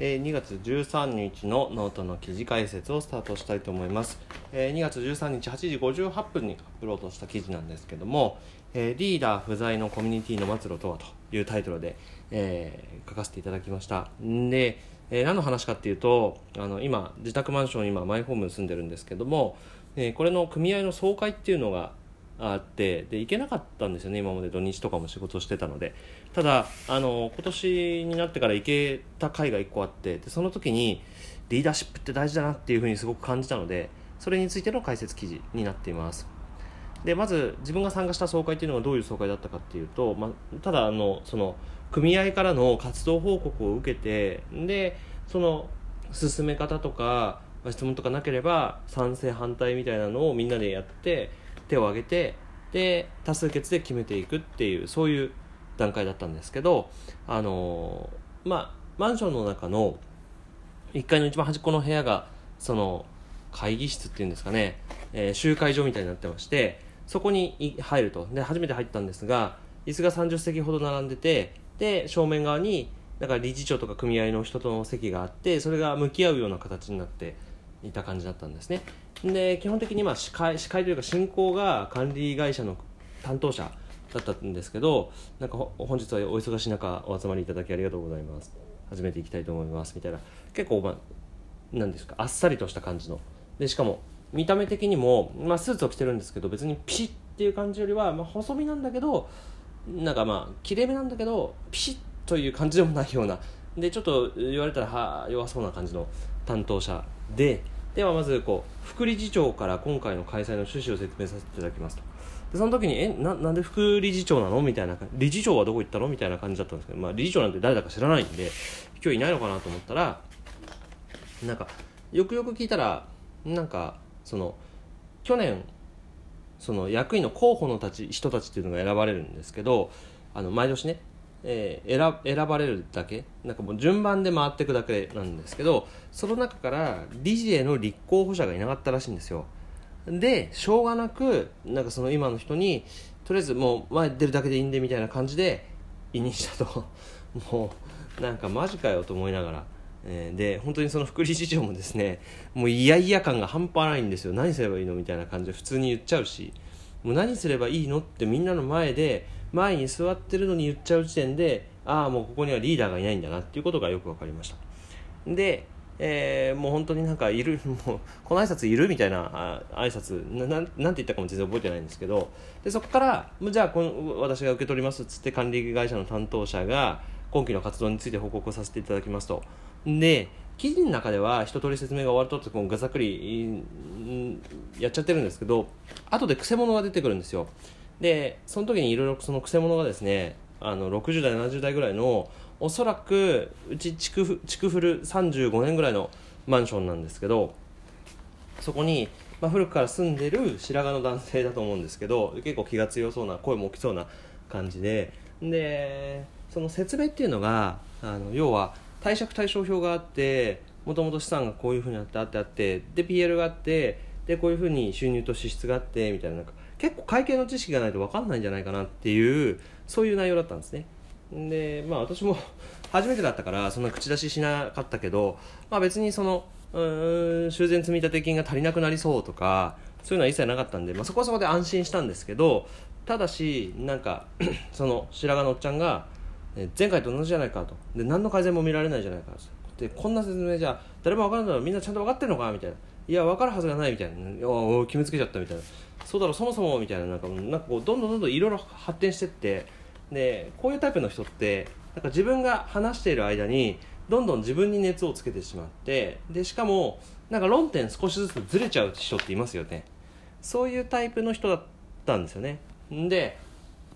え2月13日のノートの記事解説をスタートしたいと思います、え2月13日8時58分にアップロードした記事なんですけども、えリーダー不在のコミュニティの末路とはというタイトルで、え書かせていただきました。で、え何の話かっていうとあの今自宅マンション今マイホームに住んでるんですけども、えこれの組合の総会っていうのがあってで行けなかったんですよね今まで。土日とかも仕事してたので。ただあの今年になってから行けた回が1個あってでその時にリーダーシップって大事だなっていうふうにすごく感じたのでそれについての解説記事になっています。でまず自分が参加した総会っていうのがどういう総会だったかっていうと、まあ、ただあのその組合からの活動報告を受けてでその進め方とか質問とかなければ賛成反対みたいなのをみんなでやって手を挙げてで多数決で決めていくっていうそういう段階だったんですけどあのまあマンションの中の1階の一番端っこの部屋がその会議室っていうんですかね、えー集会所みたいになってましてそこに入ると。で初めて入ったんですが椅子が30席ほど並んでてで正面側になんか理事長とか組合の人との席があってそれが向き合うような形になっていた感じだったんですね。で基本的にまあ司会司会というか進行が管理会社の担当者だったんですけどなんか本日はお忙しい中お集まりいただきありがとうございます。始めていきたいと思います。みたいな。結構まあなんですかあっさりとした感じの。でしかも見た目的にも、まあ、スーツを着てるんですけど別にピシッっていう感じよりは、まあ、細身なんだけどなんかまあきれいめなんだけどピシッという感じでもないような。でちょっと言われたらは弱そうな感じの。担当者でではまずこう副理事長から今回の開催の趣旨を説明させていただきますと。でその時にえななんで副理事長なのみたいな理事長はどこ行ったのみたいな感じだったんですけど、まあ、理事長なんて誰だか知らないんで今日いないのかなと思ったらなんかよくよく聞いたらなんかその去年その役員の候補のたち人たちっていうのが選ばれるんですけどあの毎年ね、えー選選ばれるだけ？なんかもう順番で回っていくだけなんですけどその中から理事への立候補者がいなかったらしいんですよ。でしょうがなくなんかその今の人にとりあえずもう前出るだけでいいんでみたいな感じで委任したと。もうなんかマジかよと思いながら、えーで本当にその副理事長もですねもう嫌々感が半端ないんですよ。何すればいいの？みたいな感じで普通に言っちゃうし。もう何すればいいのってみんなの前で前に座ってるのに言っちゃう時点でああもうここにはリーダーがいないんだなっていうことがよく分かりました。で、えーもう本当になんかいる もうこの挨拶いるみたいなあ挨拶ななんて言ったかも全然覚えてないんですけどでそこからじゃあこの私が受け取りますっつって管理会社の担当者が今期の活動について報告をさせていただきますと。で記事の中では一通り説明が終わるとってこうざっくりやっちゃってるんですけど後でくせ者が出てくるんですよ。でその時にいろいろそのくせ者がですねあの60代70代ぐらいのおそらくうち築築古35年ぐらいのマンションなんですけどそこに、まあ、古くから住んでる白髪の男性だと思うんですけど結構気が強そうな声も大きそうな感じで。でその説明っていうのがあの要は貸借対照表があってもともと資産がこういうふうにあってあってあってで PL があってでこういうふうに収入と支出があってみたいななんか結構会計の知識がないと分かんないんじゃないかなっていうそういう内容だったんですね。でまあ私も 初めてだったからそんな口出ししなかったけど、まあ、別にそのうん修繕積立金が足りなくなりそうとかそういうのは一切なかったんで、まあ、そこはそこで安心したんですけどただしなんか その白髪のおっちゃんが前回と同じじゃないかと。で何の改善も見られないじゃないかでこんな説明じゃ誰も分からんだろみんなちゃんと分かってるのか？みたいな。いや分かるはずがないみたいな。いやお決めつけちゃったみたいな。そうだろそもそもみたいな。なんかなんかこうどんどんどんどんいろいろ発展してって。でこういうタイプの人ってなんか自分が話している間にどんどん自分に熱をつけてしまってでしかもなんか論点少しずつずれちゃう人っていますよね。そういうタイプの人だったんですよね。で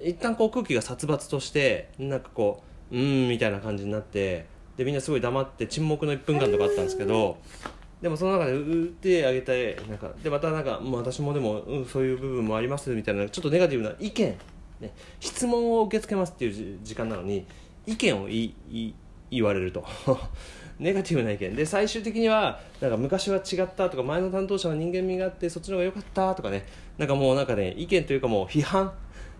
一旦こう空気が殺伐としてなんかこううーんみたいな感じになってでみんなすごい黙って沈黙の1分間とかあったんですけどでもその中でうう手あげてなんかでまたなんかもう私もでも、う、そういう部分もありますみたいなちょっとネガティブな意見、ね、質問を受け付けますっていう時間なのに意見を言いい言われると。ネガティブな意見。で最終的にはなんか昔は違ったとか前の担当者は人間味があってそっちの方が良かったとかね。なんかもうなんかね意見というかもう批判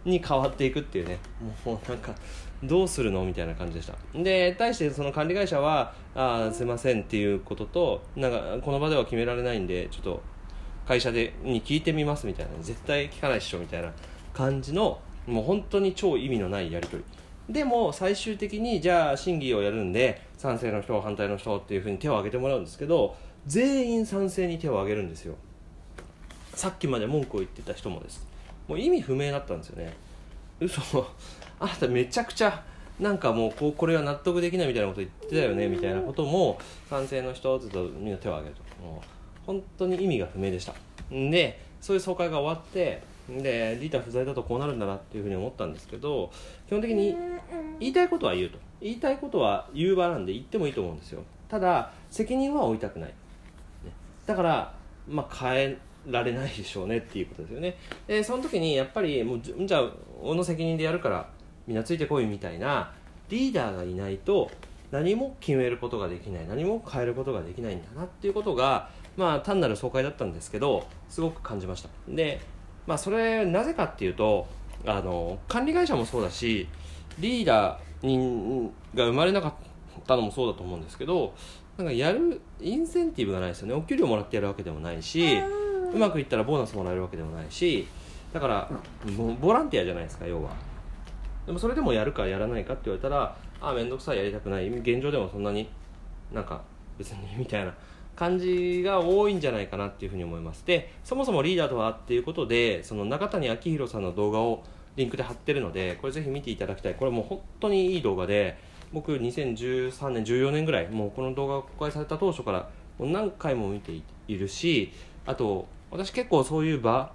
に変わっていくっていうね。もうなんかどうするのみたいな感じでした。で対してその管理会社はあすいませんっていうこととなんかこの場では決められないんでちょっと会社でに聞いてみますみたいな。絶対聞かないっしょみたいな感じのもう本当に超意味のないやり取り。でも最終的にじゃあ審議をやるんで賛成の人反対の人っていうふうに手を挙げてもらうんですけど全員賛成に手を挙げるんですよ。さっきまで文句を言ってた人もです。もう意味不明だったんですよね。嘘。あなためちゃくちゃなんかもうこうこれは納得できないみたいなこと言ってたよねみたいなことも賛成の人ずっとみんな手を挙げると。もう本当に意味が不明でした。でそういう総会が終わってでリーダー不在だとこうなるんだなっていうふうに思ったんですけど基本的に言いたいことは言うと。言いたいことは言う場なんで言ってもいいと思うんですよ。ただ責任は負いたくない、だからまあ変えられないでしょうねっていうことですよね。でその時にやっぱりもうじゃあ俺の責任でやるからみんなついてこいみたいなリーダーがいないと何も決めることができない何も変えることができないんだなっていうことがまあ単なる総会だったんですけどすごく感じました。でまあそれなぜかっていうとあの管理会社もそうだしリーダーにが生まれなかったのもそうだと思うんですけどなんかやるインセンティブがないですよね。お給料もらってやるわけでもないしうまくいったらボーナスもらえるわけでもないしだからボランティアじゃないですか要は。でもそれでもやるかやらないかって言われたらああ面倒くさいやりたくない。現状でもそんなになんか別に みたいな。感じが多いんじゃないかなっていうふうに思いますでそもそもリーダーとはっていうことでその中谷昭弘さんの動画をリンクで貼ってるのでこれぜひ見ていただきたい。これもう本当にいい動画で僕2013年14年ぐらいもうこの動画が公開された当初からもう何回も見ているしあと私結構そういう場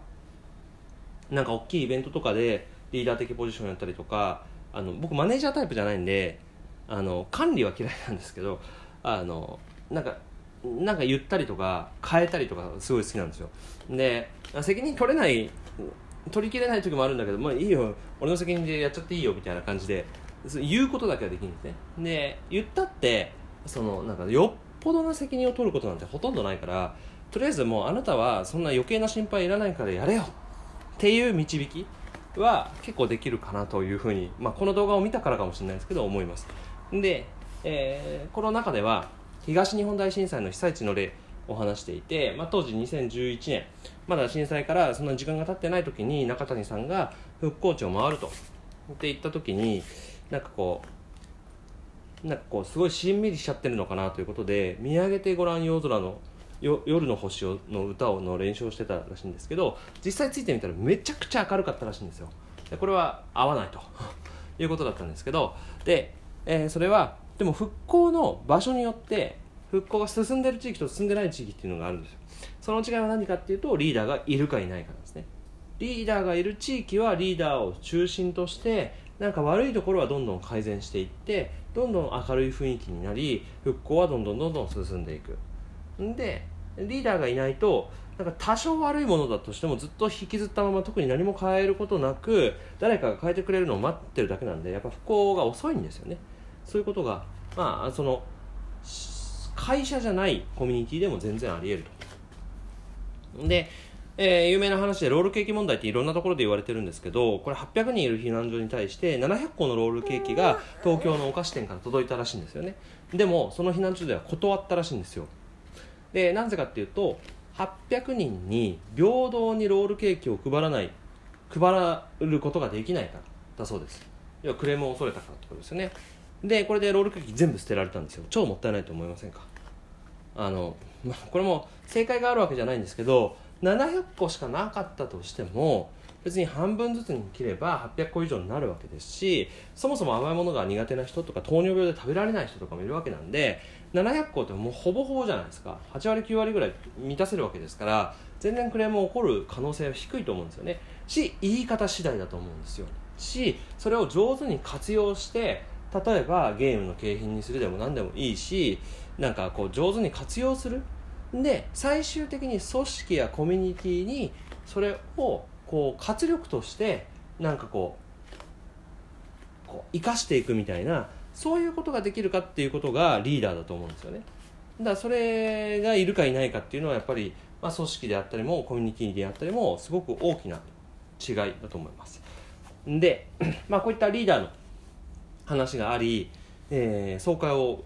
なんか大きいイベントとかでリーダー的ポジションやったりとかあの僕マネージャータイプじゃないんであの管理は嫌いなんですけどあのなんかなんか言ったりとか変えたりとかすごい好きなんですよ。で責任取れない取りきれない時もあるんだけどまあいいよ。俺の責任でやっちゃっていいよみたいな感じで言うことだけはできるんですね。で言ったってそのなんかよっぽどな責任を取ることなんてほとんどないからとりあえずもうあなたはそんな余計な心配いらないからやれよ。っていう導きは結構できるかなというふうに、まあ、この動画を見たからかもしれないですけど思います。で、えー、この中では東日本大震災の被災地の例を話していて、まあ、当時2011年まだ震災からそんな時間が経ってない時に中谷さんが復興地を回ると。って言った時になんかこうなんかこうすごいしんみりしちゃってるのかなということで見上げてごらん夜空の夜の星をの歌をの練習をしてたらしいんですけど実際ついてみたらめちゃくちゃ明るかったらしいんですよ。でこれは合わないと。いうことだったんですけどで、えー、それはでも復興の場所によって復興が進んでる地域と進んでない地域っていうのがあるんですよ。その違いは何かっていうとリーダーがいるかいないかなんですね。リーダーがいる地域はリーダーを中心としてなんか悪いところはどんどん改善していってどんどん明るい雰囲気になり復興はどんどんどんどん進んでいく。んでリーダーがいないとなんか多少悪いものだとしてもずっと引きずったまま特に何も変えることなく誰かが変えてくれるのを待ってるだけなんでやっぱ復興が遅いんですよね。そういうことがまあその会社じゃないコミュニティでも全然あり得ると。で、えー、有名な話でロールケーキ問題っていろんなところで言われてるんですけどこれ800人いる避難所に対して700個のロールケーキが東京のお菓子店から届いたらしいんですよね。でもその避難所では断ったらしいんですよ。でなぜかっていうと800人に平等にロールケーキを配らない配ることができないからだそうです。要はクレームを恐れたからってことですよね。でこれでロールケーキ全部捨てられたんですよ。超もったいないと思いませんか？あの、まあ、これも正解があるわけじゃないんですけど700個しかなかったとしても別に半分ずつに切れば800個以上になるわけですしそもそも甘いものが苦手な人とか糖尿病で食べられない人とかもいるわけなんで700個ってもうほぼほぼじゃないですか。8割9割ぐらい満たせるわけですから全然クレーム起こる可能性は低いと思うんですよね。し言い方次第だと思うんですよ。しそれを上手に活用して例えばゲームの景品にするでも何でもいいしなんかこう上手に活用する。で最終的に組織やコミュニティにそれをこう活力としてなんかこうこう生かしていくみたいなそういうことができるかっていうことがリーダーだと思うんですよね。だからそれがいるかいないかっていうのはやっぱり、まあ、組織であったりもコミュニティであったりもすごく大きな違いだと思います。で、まあ、こういったリーダーの話があり、えー、総会を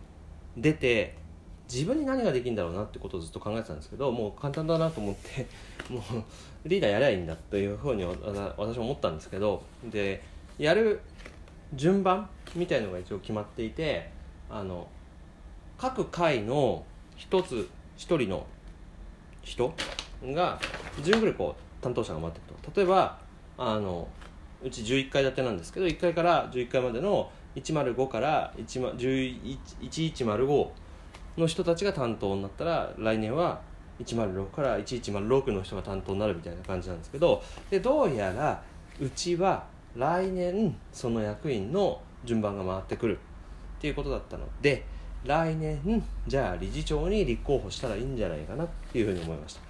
出て自分に何ができるんだろうなってことをずっと考えてたんですけどもう簡単だなと思って もうリーダーやりゃいいんだというふうに私も思ったんですけどでやる順番みたいのが一応決まっていてあの各回の一つ一人の人が順繰りこう担当者が待ってると。例えばあのうち11階建てなんですけど1階から11階までの105から1105の人たちが担当になったら来年は106から1106の人が担当になるみたいな感じなんですけどでどうやらうちは来年その役員の順番が回ってくるっていうことだったの。で来年じゃあ理事長に立候補したらいいんじゃないかなっていうふうに思いました。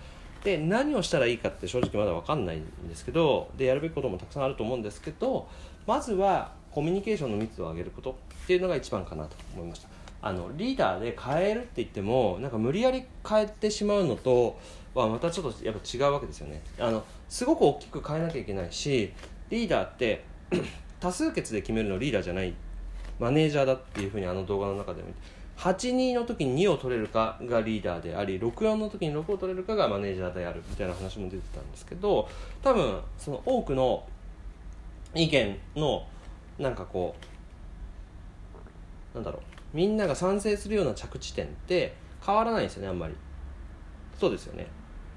で何をしたらいいかって正直まだ分かんないんですけどでやるべきこともたくさんあると思うんですけどまずはコミュニケーションの密度を上げることっていうのが一番かなと思いました。あのリーダーで変えるって言ってもなんか無理やり変えてしまうのとはまたちょっとやっぱ違うわけですよね。あのすごく大きく変えなきゃいけないしリーダーって 多数決で決めるのリーダーじゃない。マネージャーだっていうふうにあの動画の中でも8-2の時に2を取れるかがリーダーであり6-4の時に6を取れるかがマネージャーであるみたいな話も出てたんですけど多分その多くの意見のなんかこうなんだろう。みんなが賛成するような着地点って変わらないんですよねあんまり。そうですよね。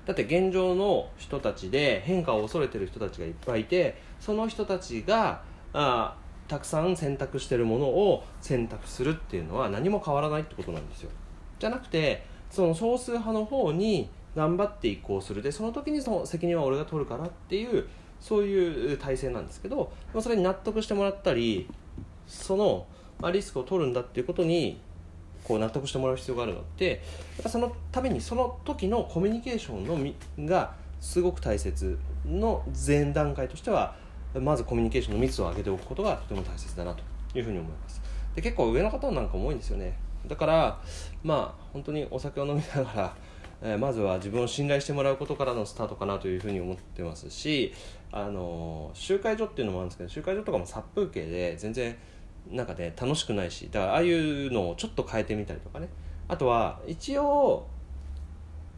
だって現状の人たちで変化を恐れてる人たちがいっぱいいてその人たちがあたくさん選択してるものを選択するっていうのは何も変わらないってことなんですよ。じゃなくてその少数派の方に頑張って移行する。でその時にその責任は俺が取るからっていうそういう体制なんですけどそれに納得してもらったりその、まあ、リスクを取るんだっていうことにこう納得してもらう必要があるのってやっぱそのためにその時のコミュニケーションのみがすごく大切の前段階としてはまずコミュニケーションの密を上げておくことがとても大切だなというふうに思います。で結構上の方なんかも多いんですよね。だからまあ本当にお酒を飲みながら、え、まずは自分を信頼してもらうことからのスタートかなというふうに思ってますしあの集会所っていうのもあるんですけど集会所とかも殺風景で全然なんかね楽しくないしだからああいうのをちょっと変えてみたりとかね。あとは一応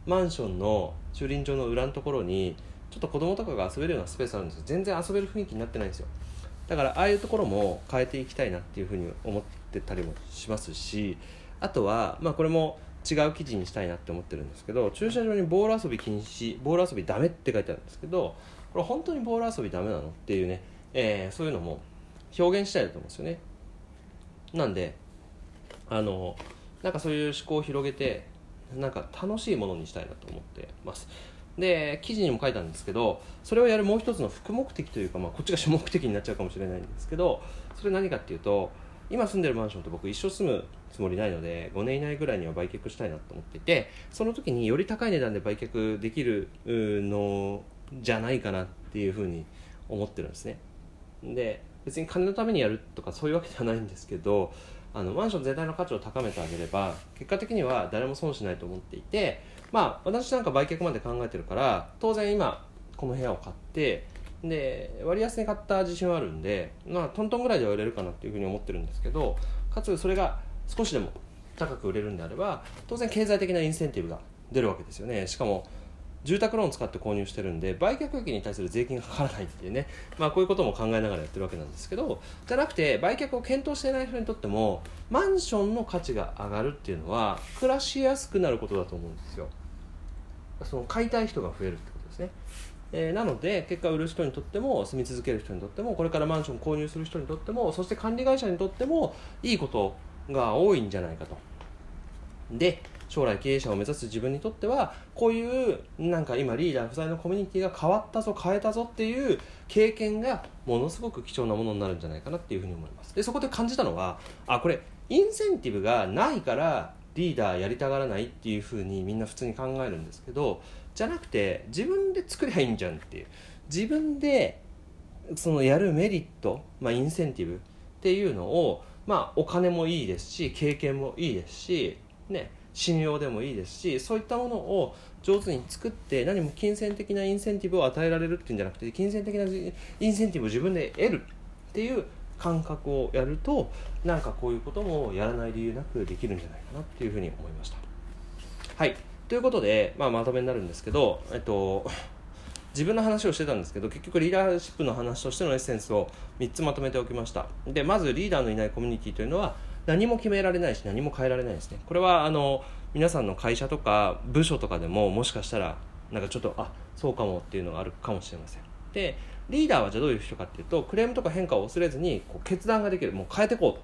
マンションの駐輪場の裏のところにちょっと子供とかが遊べるようなスペースあるんですよ。全然遊べる雰囲気になってないんですよ。だからああいうところも変えていきたいなっていうふうに思ってたりもしますしあとは、まあ、これも違う記事にしたいなって思ってるんですけど駐車場にボール遊び禁止ボール遊びダメって書いてあるんですけどこれ本当にボール遊びダメなのっていうね、えー、そういうのも表現したいと思うんですよね。なんであのなんかそういう思考を広げてなんか楽しいものにしたいなと思ってます。で記事にも書いたんですけどそれをやるもう一つの副目的というか、まあ、こっちが主目的になっちゃうかもしれないんですけどそれ何かっていうと今住んでるマンションと僕一生住むつもりないので5年以内ぐらいには売却したいなと思っていてその時により高い値段で売却できるのじゃないかなっていうふうに思ってるんですね。で別に金のためにやるとかそういうわけではないんですけどあのマンション全体の価値を高めてあげれば結果的には誰も損しないと思っていてまあ私なんか売却まで考えてるから当然今この部屋を買ってで割安に買った自信はあるんでまあトントンぐらいでは売れるかなっていうふうに思ってるんですけどかつそれが少しでも高く売れるんであれば当然経済的なインセンティブが出るわけですよね。しかも住宅ローンを使って購入してるんで売却益に対する税金がかからないっていうね、まあ、こういうことも考えながらやってるわけなんですけどじゃなくて売却を検討していない人にとってもマンションの価値が上がるっていうのは暮らしやすくなることだと思うんですよ。その買いたい人が増えるってことですね。えー、なので結果売る人にとっても住み続ける人にとってもこれからマンション購入する人にとってもそして管理会社にとってもいいことが多いんじゃないかと。で将来経営者を目指す自分にとってはこういうなんか今リーダー不在のコミュニティが変わったぞ変えたぞっていう経験がものすごく貴重なものになるんじゃないかなっていうふうに思います。でそこで感じたのはあこれインセンティブがないからリーダーやりたがらないっていうふうにみんな普通に考えるんですけどじゃなくて自分で作りゃいいんじゃんっていう。自分でそのやるメリット、まあ、インセンティブっていうのを、まあ、お金もいいですし経験もいいですしね。信用でもいいですしそういったものを上手に作って何も金銭的なインセンティブを与えられるっていうんじゃなくて金銭的なインセンティブを自分で得るっていう感覚をやるとなんかこういうこともやらない理由なくできるんじゃないかなっていうふうに思いました。はい。ということで、まあ、まとめになるんですけど、えっと、自分の話をしてたんですけど結局リーダーシップの話としてのエッセンスを3つまとめておきました。でまずリーダーのいないコミュニティというのは何も決められないし何も変えられないですね。これはあの皆さんの会社とか部署とかでももしかしたらなんかちょっとあそうかもっていうのがあるかもしれません。でリーダーはじゃあどういう人かっていうとクレームとか変化を恐れずにこう決断ができる。もう変えていこうと。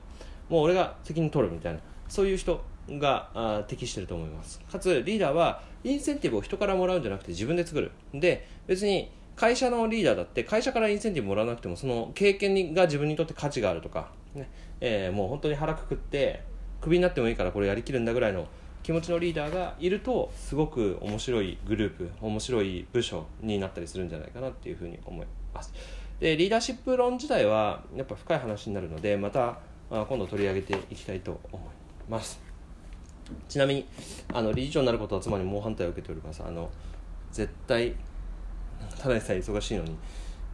もう俺が責任取るみたいな。そういう人があ適してると思います。かつリーダーはインセンティブを人からもらうんじゃなくて自分で作る。で別に会社のリーダーだって会社からインセンティブもらわなくてもその経験が自分にとって価値があるとか、ね。えー、もう本当に腹くくってクビになってもいいからこれやりきるんだぐらいの気持ちのリーダーがいるとすごく面白いグループ面白い部署になったりするんじゃないかなっていうふうに思います。でリーダーシップ論自体はやっぱ深い話になるのでまたあ今度取り上げていきたいと思います。ちなみにあの理事長になることは妻に猛反対を受けております。あの絶対ただでさえ忙しいのに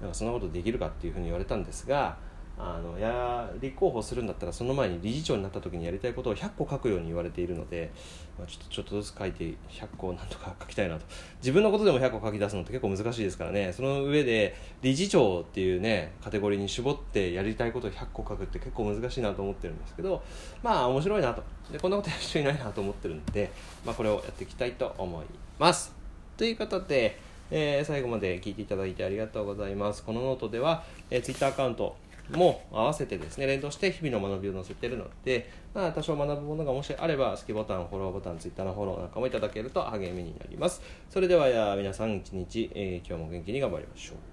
なんかそんなことできるかっていうふうに言われたんですがあのや立候補するんだったらその前に理事長になった時にやりたいことを100個書くように言われているので、まあ、ちょっとちょっとずつ書いて100個なんとか書きたいなと。自分のことでも100個書き出すのって結構難しいですからね。その上で理事長っていうねカテゴリーに絞ってやりたいことを100個書くって結構難しいなと思ってるんですけどまあ面白いなと。でこんなことやる人いないなと思ってるんで、まあ、これをやっていきたいと思います。ということでえー、最後まで聞いていただいてありがとうございます。このノートでは、えー、Twitter アカウント、も合わせてですね、連動して日々の学びを載せているので、まあ、多少学ぶものがもしあれば、好きボタン、フォローボタン、ツイッターのフォローなんかもいただけると励みになります。それでは、皆さん一日、えー、今日も元気に頑張りましょう。